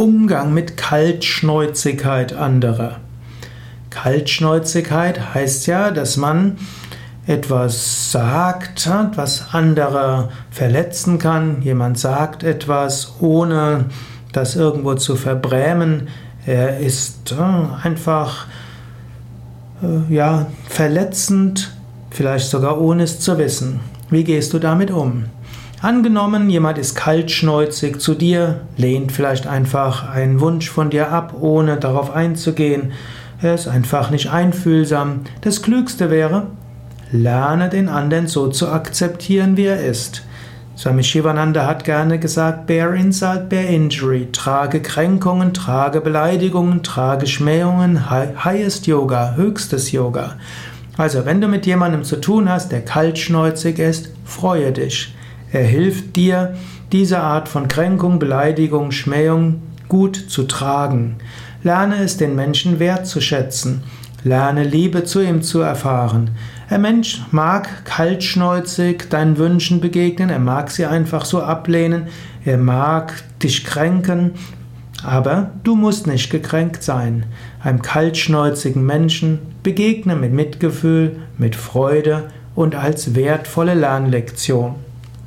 Umgang mit Kaltschnäuzigkeit anderer. Kaltschnäuzigkeit heißt ja, dass man etwas sagt, was andere verletzen kann. Jemand sagt etwas, ohne das irgendwo zu verbrämen. Er ist einfach äh, ja, verletzend, vielleicht sogar ohne es zu wissen. Wie gehst du damit um? Angenommen, jemand ist kaltschnäuzig zu dir, lehnt vielleicht einfach einen Wunsch von dir ab, ohne darauf einzugehen. Er ist einfach nicht einfühlsam. Das Klügste wäre, lerne den anderen so zu akzeptieren, wie er ist. Swami Shivananda hat gerne gesagt, bear insult, bear injury, trage Kränkungen, trage Beleidigungen, trage Schmähungen, highest Yoga, höchstes Yoga. Also, wenn du mit jemandem zu tun hast, der kaltschnäuzig ist, freue dich. Er hilft dir, diese Art von Kränkung, Beleidigung, Schmähung gut zu tragen. Lerne es den Menschen wertzuschätzen. Lerne Liebe zu ihm zu erfahren. Ein Mensch mag kaltschnäuzig deinen Wünschen begegnen, er mag sie einfach so ablehnen, er mag dich kränken, aber du musst nicht gekränkt sein. Einem kaltschnäuzigen Menschen begegne mit Mitgefühl, mit Freude und als wertvolle Lernlektion.